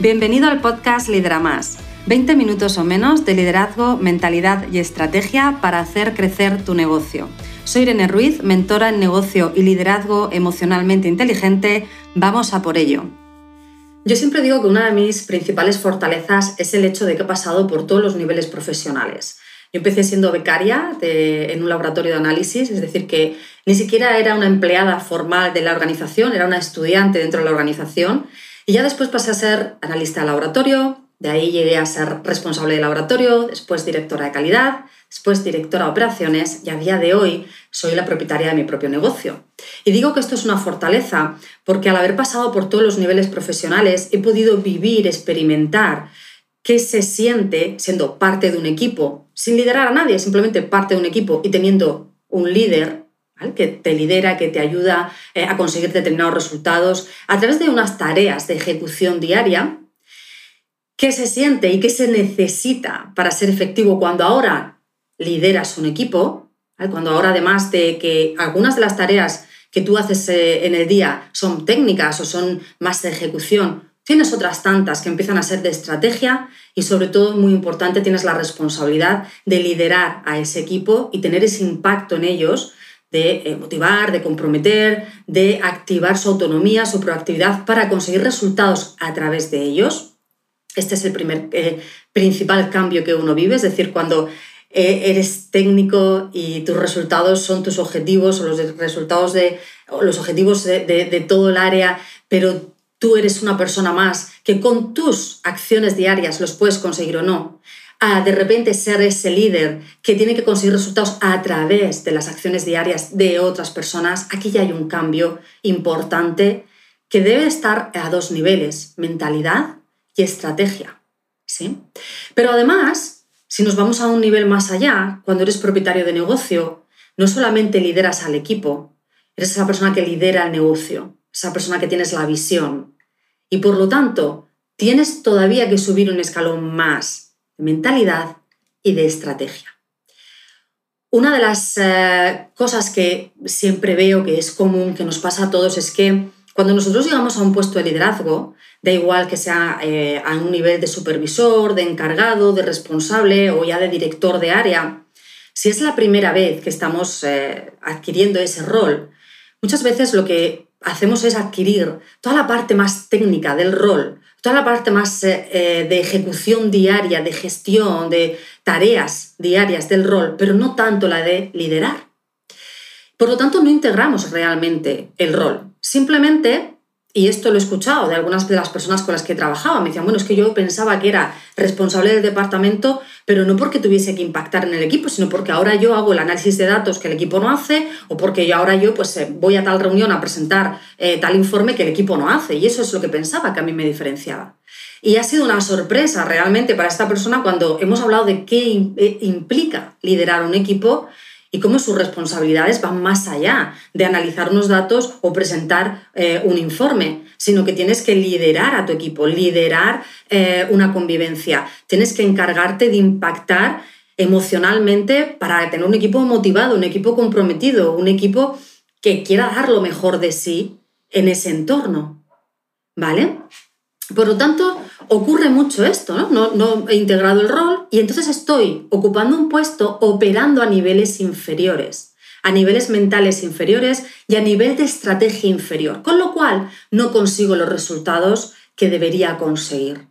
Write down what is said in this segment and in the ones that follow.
Bienvenido al podcast Lidera Más. 20 minutos o menos de liderazgo, mentalidad y estrategia para hacer crecer tu negocio. Soy Irene Ruiz, mentora en negocio y liderazgo emocionalmente inteligente. Vamos a por ello. Yo siempre digo que una de mis principales fortalezas es el hecho de que he pasado por todos los niveles profesionales. Yo empecé siendo becaria en un laboratorio de análisis, es decir, que ni siquiera era una empleada formal de la organización, era una estudiante dentro de la organización. Y ya después pasé a ser analista de laboratorio, de ahí llegué a ser responsable de laboratorio, después directora de calidad, después directora de operaciones y a día de hoy soy la propietaria de mi propio negocio. Y digo que esto es una fortaleza porque al haber pasado por todos los niveles profesionales he podido vivir, experimentar qué se siente siendo parte de un equipo, sin liderar a nadie, simplemente parte de un equipo y teniendo un líder que te lidera, que te ayuda eh, a conseguir determinados resultados a través de unas tareas de ejecución diaria qué se siente y qué se necesita para ser efectivo cuando ahora lideras un equipo, cuando ahora además de que algunas de las tareas que tú haces eh, en el día son técnicas o son más de ejecución, tienes otras tantas que empiezan a ser de estrategia y sobre todo, muy importante, tienes la responsabilidad de liderar a ese equipo y tener ese impacto en ellos de eh, motivar, de comprometer, de activar su autonomía, su proactividad para conseguir resultados a través de ellos. Este es el primer eh, principal cambio que uno vive, es decir, cuando eh, eres técnico y tus resultados son tus objetivos o los resultados de los objetivos de, todo el área, pero tú eres una persona más que con tus acciones diarias los puedes conseguir o no, a de repente ser ese líder que tiene que conseguir resultados a través de las acciones diarias de otras personas, aquí ya hay un cambio importante que debe estar a dos niveles, mentalidad y estrategia. ¿sí? Pero además, si nos vamos a un nivel más allá, cuando eres propietario de negocio, no solamente lideras al equipo, eres esa persona que lidera el negocio, esa persona que tienes la visión. Y por lo tanto, tienes todavía que subir un escalón más mentalidad y de estrategia. Una de las eh, cosas que siempre veo que es común, que nos pasa a todos, es que cuando nosotros llegamos a un puesto de liderazgo, da igual que sea eh, a un nivel de supervisor, de encargado, de responsable o ya de director de área, si es la primera vez que estamos eh, adquiriendo ese rol, muchas veces lo que hacemos es adquirir toda la parte más técnica del rol, toda la parte más eh, de ejecución diaria, de gestión, de tareas diarias del rol, pero no tanto la de liderar. Por lo tanto, no integramos realmente el rol. Simplemente, y esto lo he escuchado de algunas de las personas con las que trabajaba, me decían, bueno, es que yo pensaba que era responsable del departamento, pero no porque tuviese que impactar en el equipo, sino porque ahora yo hago el análisis de datos que el equipo no hace, o porque ahora yo pues, eh, voy a tal reunión a presentar eh, tal informe que el equipo no hace. Y eso es lo que pensaba que a mí me diferenciaba. Y ha sido una sorpresa realmente para esta persona cuando hemos hablado de qué eh, implica liderar un equipo y cómo sus responsabilidades van más allá de analizar unos datos o presentar eh, un informe, sino que tienes que liderar a tu equipo, liderar eh, una convivencia, tienes que encargarte de impactar emocionalmente para tener un equipo motivado, un equipo comprometido, un equipo que quiera dar lo mejor de sí en ese entorno. ¿Vale? Por lo tanto, ocurre mucho esto, ¿no? ¿no? he integrado el rol y entonces estoy ocupando un puesto operando a niveles inferiores, a niveles mentales inferiores y a nivel de estrategia inferior, con lo cual no consigo los resultados que debería conseguir.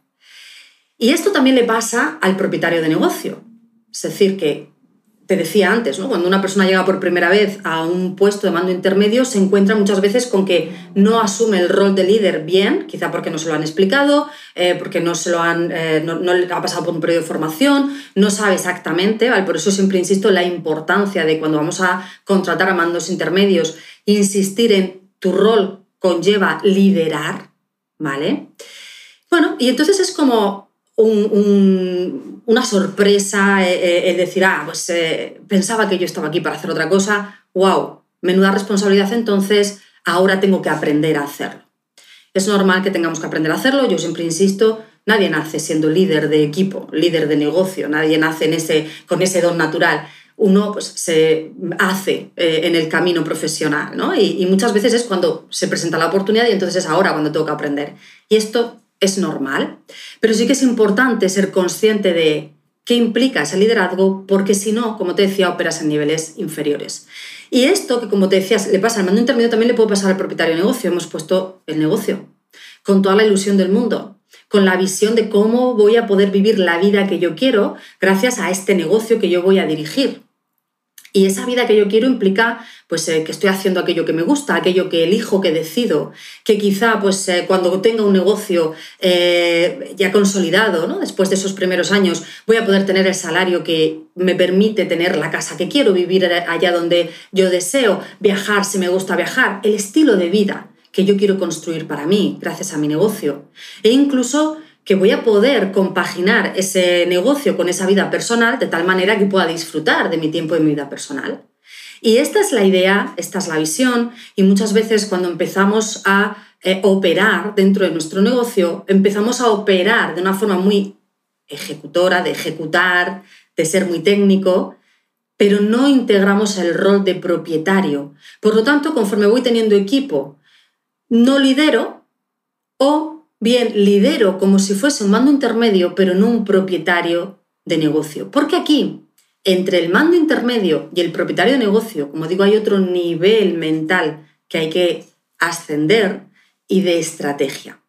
Y esto también le pasa al propietario de negocio. Es decir, que te decía antes, ¿no? cuando una persona llega por primera vez a un puesto de mando intermedio, se encuentra muchas veces con que no asume el rol de líder bien, quizá porque no se lo han explicado, eh, porque no, se lo han, eh, no, le ha pasado por un periodo de formación, no sabe exactamente, ¿vale? por eso siempre insisto en la importancia de cuando vamos a contratar a mandos intermedios, insistir en tu rol conlleva liderar, ¿vale? Bueno, y entonces es como una sorpresa eh, eh, el decir, ah, pues eh, pensaba que yo estaba aquí para hacer otra cosa, wow, menuda responsabilidad, entonces ahora tengo que aprender a hacerlo. Es normal que tengamos que aprender a hacerlo, yo siempre insisto, nadie nace siendo líder de equipo, líder de negocio, nadie nace en ese, con ese don natural. Uno pues, se hace en el camino profesional, ¿no? Y, y muchas veces es cuando se presenta la oportunidad y entonces es ahora cuando tengo que aprender. Y esto es normal, pero sí que es importante ser consciente de qué implica ese liderazgo, porque si no, como te decía, operas en niveles inferiores. Y esto, que como te decías, le pasa al mando intermedio, también le puede pasar al propietario de negocio. Hemos puesto el negocio con toda la ilusión del mundo, con la visión de cómo voy a poder vivir la vida que yo quiero gracias a este negocio que yo voy a dirigir. Y esa vida que yo quiero implica pues, eh, que estoy haciendo aquello que me gusta, aquello que elijo, que decido, que quizá pues, eh, cuando tenga un negocio eh, ya consolidado, ¿no? después de esos primeros años, voy a poder tener el salario que me permite tener la casa que quiero, vivir allá donde yo deseo, viajar si me gusta viajar, el estilo de vida que yo quiero construir para mí gracias a mi negocio. E incluso que voy a poder compaginar ese negocio con esa vida personal de tal manera que pueda disfrutar de mi tiempo y mi vida personal. Y esta es la idea, esta es la visión, y muchas veces cuando empezamos a eh, operar dentro de nuestro negocio, empezamos a operar de una forma muy ejecutora, de ejecutar, de ser muy técnico, pero no integramos el rol de propietario. Por lo tanto, conforme voy teniendo equipo, no lidero o bien lidero como si fuese un mando intermedio, pero no un propietario de negocio. Porque aquí, entre el mando intermedio y el propietario de negocio, como digo, hay otro nivel mental que hay que ascender y de estrategia.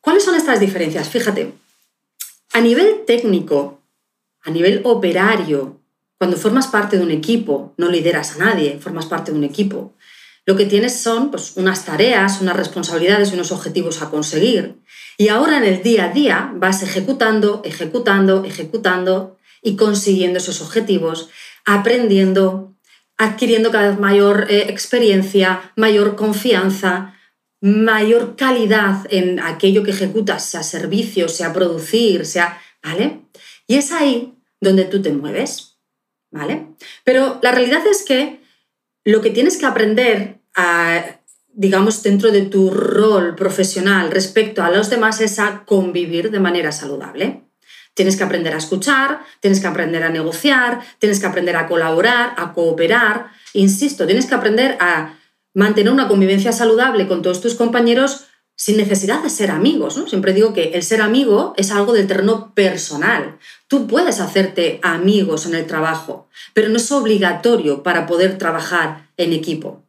¿Cuáles son estas diferencias? Fíjate, a nivel técnico, a nivel operario, cuando formas parte de un equipo, no lideras a nadie, formas parte de un equipo, lo que tienes son pues, unas tareas, unas responsabilidades y unos objetivos a conseguir. Y ahora en el día a día vas ejecutando, ejecutando, ejecutando y consiguiendo esos objetivos, aprendiendo, adquiriendo cada vez mayor eh, experiencia, mayor confianza, mayor calidad en aquello que ejecutas, sea servicio, sea producir, sea, ¿vale? Y es ahí donde tú te mueves, ¿vale? Pero la realidad es que lo que tienes que aprender digamos, dentro de tu rol profesional respecto a los demás es a convivir de manera saludable. Tienes que aprender a escuchar, tienes que aprender a negociar, tienes que aprender a colaborar, a cooperar. Insisto, tienes que aprender a mantener una convivencia saludable con todos tus compañeros sin necesidad de ser amigos. Siempre digo que el ser amigo es algo del terreno personal. Tú puedes hacerte amigos en el trabajo, pero no es obligatorio para poder trabajar en equipo.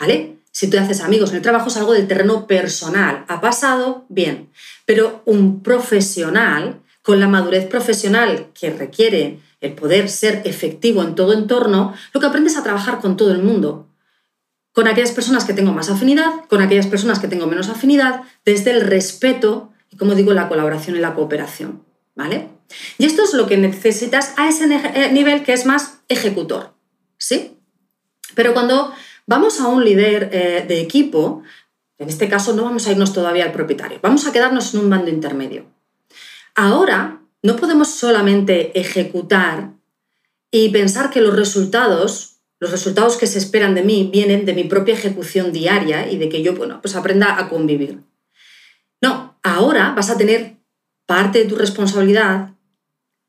¿Vale? Si tú haces amigos en el trabajo es algo del terreno personal. ¿Ha pasado? Bien. Pero un profesional, con la madurez profesional que requiere el poder ser efectivo en todo entorno, lo que aprendes a trabajar con todo el mundo. Con aquellas personas que tengo más afinidad, con aquellas personas que tengo menos afinidad, desde el respeto y, como digo, la colaboración y la cooperación. ¿Vale? Y esto es lo que necesitas a ese eh, nivel que es más ejecutor. ¿Sí? Pero cuando vamos a un líder eh, de equipo, en este caso no vamos a irnos todavía al propietario, vamos a quedarnos en un bando intermedio. Ahora no podemos solamente ejecutar y pensar que los resultados, los resultados que se esperan de mí vienen de mi propia ejecución diaria y de que yo, bueno, pues aprenda a convivir. No, ahora vas a tener parte de tu responsabilidad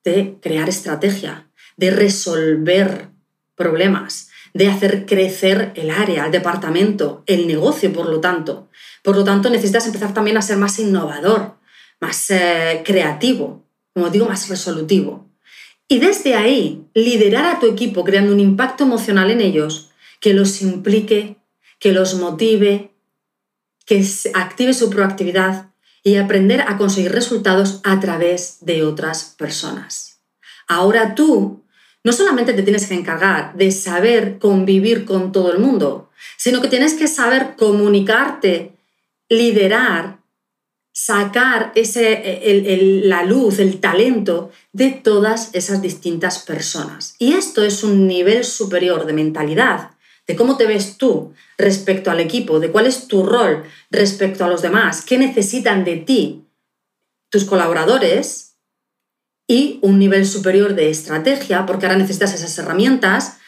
de crear estrategia, de resolver problemas, de hacer crecer el área, el departamento, el negocio, por lo tanto. Por lo tanto, necesitas empezar también a ser más innovador, más eh, creativo, como digo, más resolutivo. Y desde ahí, liderar a tu equipo creando un impacto emocional en ellos que los implique, que los motive, que active su proactividad y aprender a conseguir resultados a través de otras personas. Ahora tú no solamente te tienes que encargar de saber convivir con todo el mundo, sino que tienes que saber comunicarte, liderar, sacar ese, la luz, el talento de todas esas distintas personas. Y esto es un nivel superior de mentalidad, de cómo te ves tú respecto al equipo, de cuál es tu rol respecto a los demás, qué necesitan de ti tus colaboradores y un nivel superior de estrategia, porque ahora necesitas esas herramientas,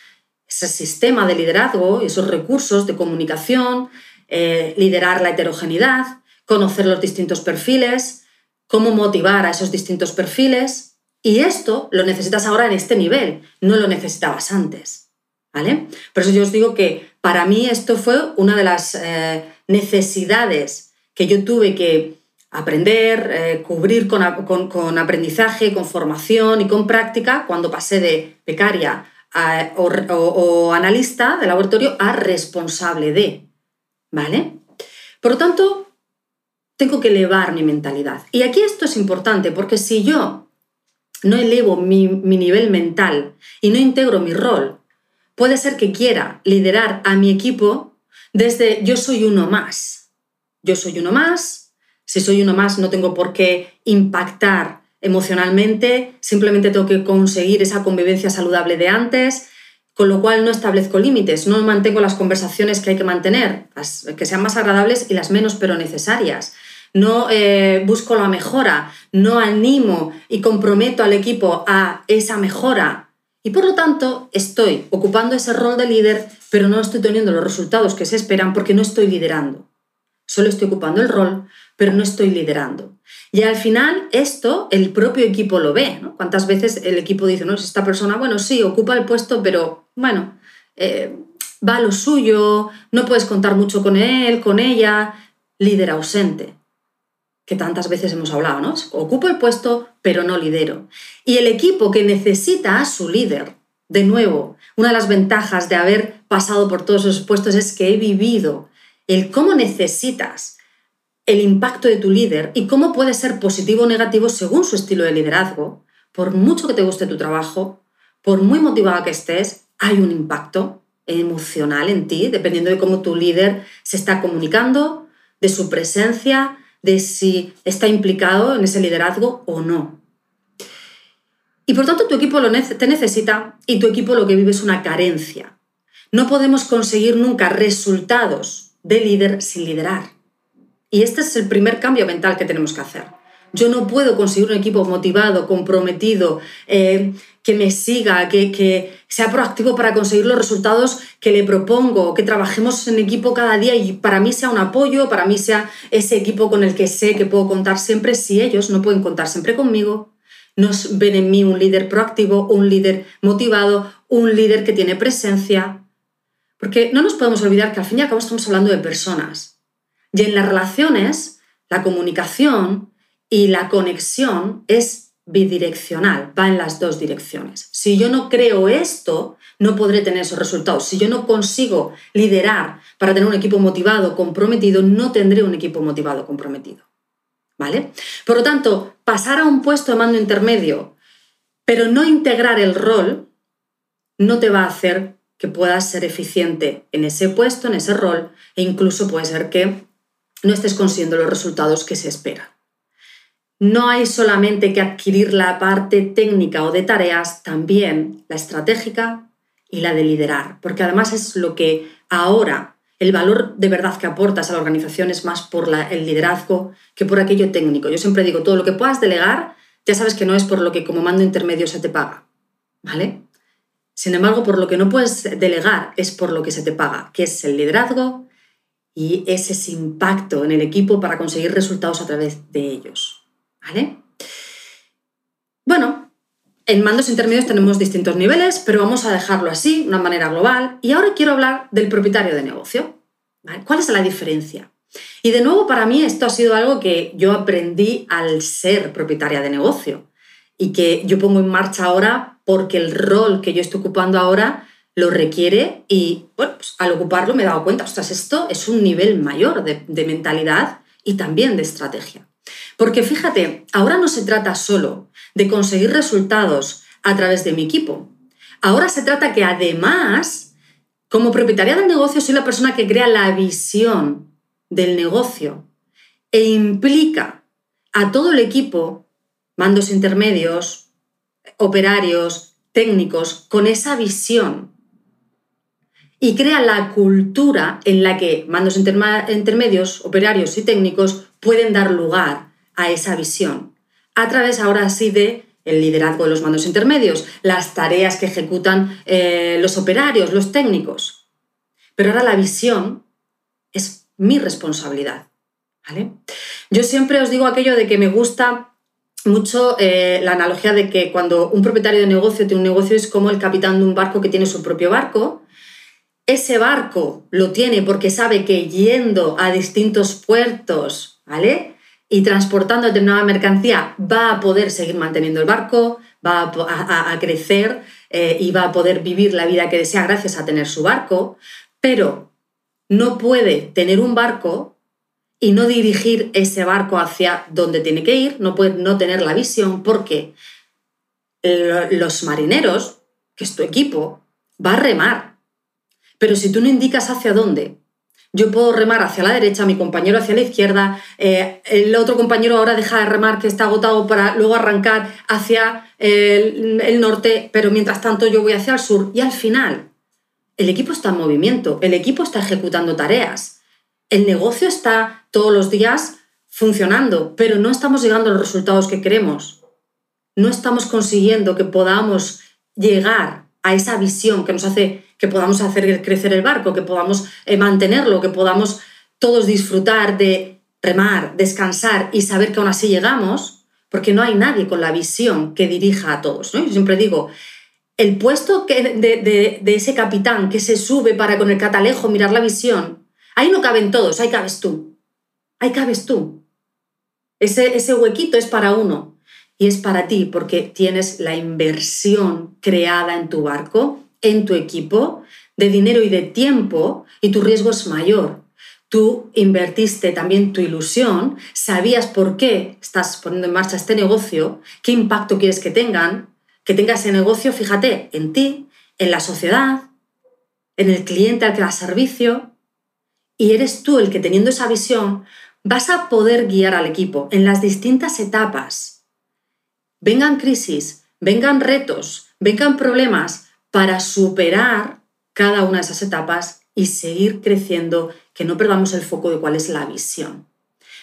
ese sistema de liderazgo, esos recursos de comunicación, eh, liderar la heterogeneidad, conocer los distintos perfiles, cómo motivar a esos distintos perfiles. Y esto lo necesitas ahora en este nivel, no lo necesitabas antes. ¿Vale? Por eso yo os digo que para mí esto fue una de las eh, necesidades que yo tuve que aprender, eh, cubrir con, aprendizaje, con formación y con práctica cuando pasé de becaria o, analista de laboratorio a responsable de. ¿Vale? Por lo tanto, tengo que elevar mi mentalidad. Y aquí esto es importante porque si yo no elevo mi, mi nivel mental y no integro mi rol, puede ser que quiera liderar a mi equipo desde yo soy uno más. Yo soy uno más, si soy uno más, no tengo por qué impactar emocionalmente, simplemente tengo que conseguir esa convivencia saludable de antes, con lo cual no establezco límites, no mantengo las conversaciones que hay que mantener, las que sean más agradables y las menos pero necesarias. No eh, busco la mejora, no animo y comprometo al equipo a esa mejora. Y por lo tanto estoy ocupando ese rol de líder, pero no estoy teniendo los resultados que se esperan porque no estoy liderando. Solo estoy ocupando el rol, pero no estoy liderando. Y al final esto el propio equipo lo ve. ¿no? ¿Cuántas veces el equipo dice, no, esta persona, bueno, sí, ocupa el puesto, pero bueno, eh, va a lo suyo, no puedes contar mucho con él, con ella, líder ausente, que tantas veces hemos hablado, ¿no? Ocupo el puesto, pero no lidero. Y el equipo que necesita a su líder, de nuevo, una de las ventajas de haber pasado por todos esos puestos es que he vivido el cómo necesitas el impacto de tu líder y cómo puede ser positivo o negativo según su estilo de liderazgo, por mucho que te guste tu trabajo, por muy motivada que estés, hay un impacto emocional en ti, dependiendo de cómo tu líder se está comunicando, de su presencia, de si está implicado en ese liderazgo o no. Y por tanto tu equipo te necesita y tu equipo lo que vive es una carencia. No podemos conseguir nunca resultados de líder sin liderar. Y este es el primer cambio mental que tenemos que hacer. Yo no puedo conseguir un equipo motivado, comprometido, eh, que me siga, que, que, sea proactivo para conseguir los resultados que le propongo, que trabajemos en equipo cada día y para mí sea un apoyo, para mí sea ese equipo con el que sé que puedo contar siempre, si ellos no pueden contar siempre conmigo, no ven en mí un líder proactivo, un líder motivado, un líder que tiene presencia. Porque no nos podemos olvidar que al fin y al cabo estamos hablando de personas y en las relaciones, la comunicación y la conexión es bidireccional, va en las dos direcciones. Si yo no creo esto, no podré tener esos resultados. Si yo no consigo liderar para tener un equipo motivado, comprometido, no tendré un equipo motivado, comprometido. ¿Vale? Por lo tanto, pasar a un puesto de mando intermedio, pero no integrar el rol, no te va a hacer que puedas ser eficiente en ese puesto, en ese rol, e incluso puede ser que no estés consiguiendo los resultados que se esperan. No hay solamente que adquirir la parte técnica o de tareas, también la estratégica y la de liderar, porque además es lo que ahora el valor de verdad que aportas a la organización es más por el liderazgo que por aquello técnico. Yo siempre digo, todo lo que puedas delegar, ya sabes que no es por lo que como mando intermedio se te paga, ¿vale? Sin embargo, por lo que no puedes delegar es por lo que se te paga, que es el liderazgo, y ese es impacto en el equipo para conseguir resultados a través de ellos. ¿Vale? Bueno, en mandos intermedios tenemos distintos niveles, pero vamos a dejarlo así, de una manera global. Y ahora quiero hablar del propietario de negocio. ¿Cuál es la diferencia? Y de nuevo, para mí esto ha sido algo que yo aprendí al ser propietaria de negocio y que yo pongo en marcha ahora porque el rol que yo estoy ocupando ahora lo requiere y bueno, pues, al ocuparlo me he dado cuenta, ostras, esto es un nivel mayor de, de mentalidad y también de estrategia. Porque fíjate, ahora no se trata solo de conseguir resultados a través de mi equipo. Ahora se trata que además, como propietaria del negocio, soy la persona que crea la visión del negocio e implica a todo el equipo, mandos intermedios, operarios, técnicos, con esa visión y crea la cultura en la que mandos intermedios, operarios y técnicos pueden dar lugar a esa visión. A través ahora sí de el liderazgo de los mandos intermedios, las tareas que ejecutan eh, los operarios, los técnicos. Pero ahora la visión es mi responsabilidad. ¿vale? Yo siempre os digo aquello de que me gusta mucho eh, la analogía de que cuando un propietario de negocio tiene un negocio es como el capitán de un barco que tiene su propio barco ese barco lo tiene porque sabe que yendo a distintos puertos, ¿vale? y transportando determinada mercancía va a poder seguir manteniendo el barco, va a, crecer eh, y va a poder vivir la vida que desea gracias a tener su barco, pero no puede tener un barco y no dirigir ese barco hacia donde tiene que ir, no puede no tener la visión porque los marineros, que es tu equipo, va a remar. Pero si tú no indicas hacia dónde, yo puedo remar hacia la derecha, mi compañero hacia la izquierda, eh, el otro compañero ahora deja de remar que está agotado para luego arrancar hacia el, norte, pero mientras tanto yo voy hacia el sur y al final el equipo está en movimiento, el equipo está ejecutando tareas, el negocio está todos los días funcionando, pero no estamos llegando a los resultados que queremos. No estamos consiguiendo que podamos llegar a esa visión que nos hace que podamos hacer crecer el barco, que podamos eh, mantenerlo, que podamos todos disfrutar de remar, descansar y saber que aún así llegamos, porque no hay nadie con la visión que dirija a todos. Yo siempre digo, el puesto que de, ese capitán que se sube para con el catalejo mirar la visión, ahí no caben todos, ahí cabes tú. Ahí cabes tú. Ese, ese huequito es para uno y es para ti porque tienes la inversión creada en tu barco en tu equipo de dinero y de tiempo y tu riesgo es mayor. Tú invertiste también tu ilusión, sabías por qué estás poniendo en marcha este negocio, qué impacto quieres que tengan, que tenga ese negocio, fíjate, en ti, en la sociedad, en el cliente al que das servicio, y eres tú el que teniendo esa visión vas a poder guiar al equipo en las distintas etapas. Vengan crisis, vengan retos, vengan problemas, para superar cada una de esas etapas y seguir creciendo, que no perdamos el foco de cuál es la visión.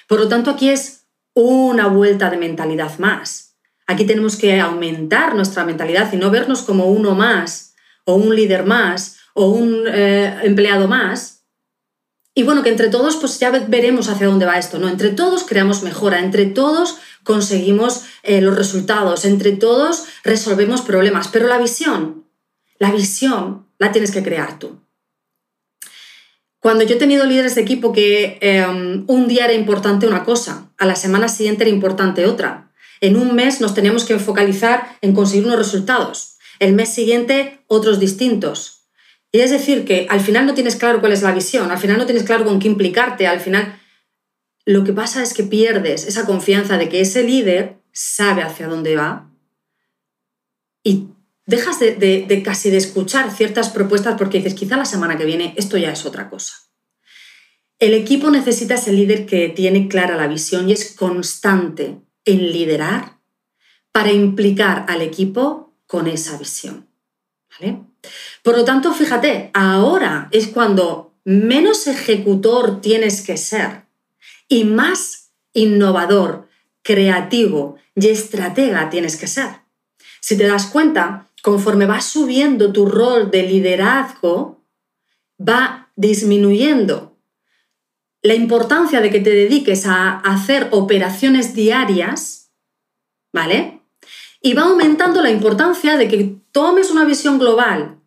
Por lo tanto, aquí es una vuelta de mentalidad más. Aquí tenemos que aumentar nuestra mentalidad y no vernos como uno más, o un líder más, o un eh, empleado más. Y bueno, que entre todos pues ya veremos hacia dónde va esto, ¿no? Entre todos creamos mejora, entre todos conseguimos eh, los resultados, entre todos resolvemos problemas, pero la visión, la visión la tienes que crear tú. Cuando yo he tenido líderes de equipo que em, un día era importante una cosa, a la semana siguiente era importante otra. En un mes nos teníamos que focalizar en conseguir unos resultados, el mes siguiente otros distintos. Y es decir, que al final no tienes claro cuál es la visión, al final no tienes claro con qué implicarte, al final lo que pasa es que pierdes esa confianza de que ese líder sabe hacia dónde va y dejas de, casi de escuchar ciertas propuestas porque dices, quizá la semana que viene esto ya es otra cosa. El equipo necesita ese líder que tiene clara la visión y es constante en liderar para implicar al equipo con esa visión. Por lo tanto, fíjate, ahora es cuando menos ejecutor tienes que ser y más innovador, creativo y estratega tienes que ser. Si te das cuenta, conforme vas subiendo tu rol de liderazgo, va disminuyendo la importancia de que te dediques a hacer operaciones diarias, ¿vale? Y va aumentando la importancia de que tomes una visión global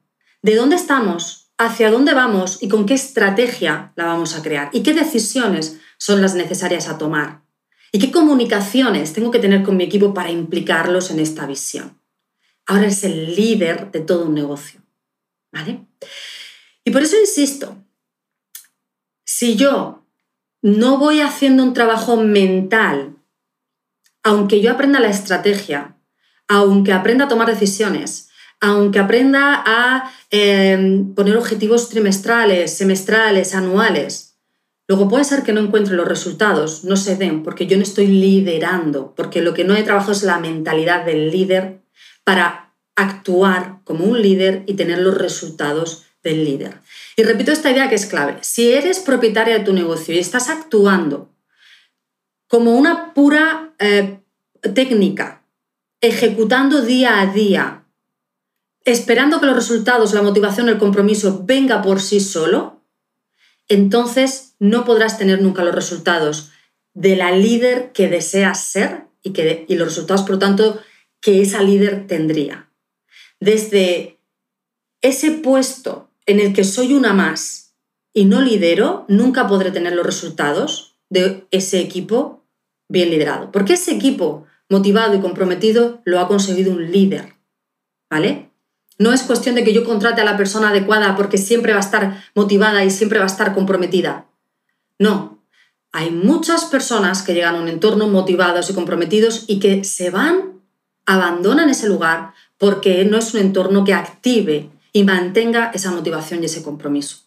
de dónde estamos, hacia dónde vamos y con qué estrategia la vamos a crear y qué decisiones son las necesarias a tomar y qué comunicaciones tengo que tener con mi equipo para implicarlos en esta visión ahora es el líder de todo un negocio. ¿Vale? Y por eso insisto, si yo no voy haciendo un trabajo mental, aunque yo aprenda la estrategia, aunque aprenda a tomar decisiones, aunque aprenda a em, poner objetivos trimestrales, semestrales, anuales, luego puede ser que no encuentre los resultados, no se den, porque yo no estoy liderando, porque lo que no he trabajado es la mentalidad del líder para actuar como un líder y tener los resultados del líder. Y repito esta idea que es clave. Si eres propietaria de tu negocio y estás actuando como una pura eh, técnica, ejecutando día a día, esperando que los resultados, la motivación, el compromiso venga por sí solo, entonces no podrás tener nunca los resultados de la líder que deseas ser y, que, y los resultados, por lo tanto, que esa líder tendría. Desde ese puesto en el que soy una más y no lidero, nunca podré tener los resultados de ese equipo bien liderado, porque ese equipo motivado y comprometido lo ha conseguido un líder, ¿vale? No es cuestión de que yo contrate a la persona adecuada porque siempre va a estar motivada y siempre va a estar comprometida. No, hay muchas personas que llegan a un entorno motivados y comprometidos y que se van, abandonan ese lugar porque no es un entorno que active y mantenga esa motivación y ese compromiso.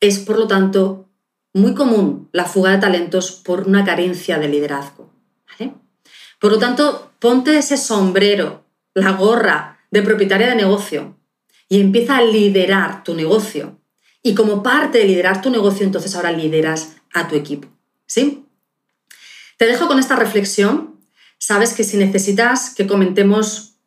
Es, por lo tanto, muy común la fuga de talentos por una carencia de liderazgo. Por lo tanto, ponte ese sombrero, la gorra de propietaria de negocio y empieza a liderar tu negocio. Y como parte de liderar tu negocio, entonces ahora lideras a tu equipo. ¿Sí? Te dejo con esta reflexión. Sabes que si necesitas que comentemos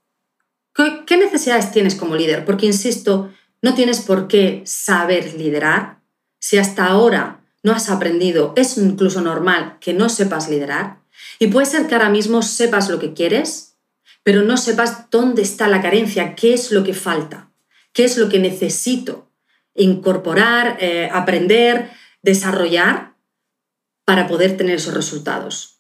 qué, necesidades tienes como líder, porque insisto, no tienes por qué saber liderar. Si hasta ahora no has aprendido, es incluso normal que no sepas liderar. Y puede ser que ahora mismo sepas lo que quieres, pero no sepas dónde está la carencia, qué es lo que falta, qué es lo que necesito incorporar, eh, aprender, desarrollar para poder tener esos resultados.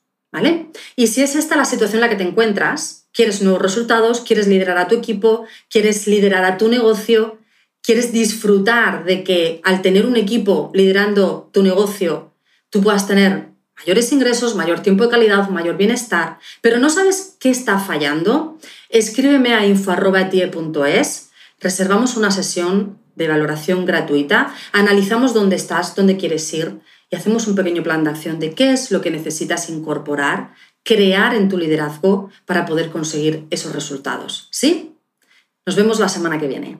Y si es esta la situación en la que te encuentras, quieres nuevos resultados, quieres liderar a tu equipo, quieres liderar a tu negocio, quieres disfrutar de que al tener un equipo liderando tu negocio, tú puedas tener mayores ingresos, mayor tiempo de calidad, mayor bienestar, pero no sabes qué está fallando, escríbeme a info.tie.es, reservamos una sesión de valoración gratuita, analizamos dónde estás, dónde quieres ir y hacemos un pequeño plan de acción de qué es lo que necesitas incorporar, crear en tu liderazgo para poder conseguir esos resultados. ¿Sí? Nos vemos la semana que viene.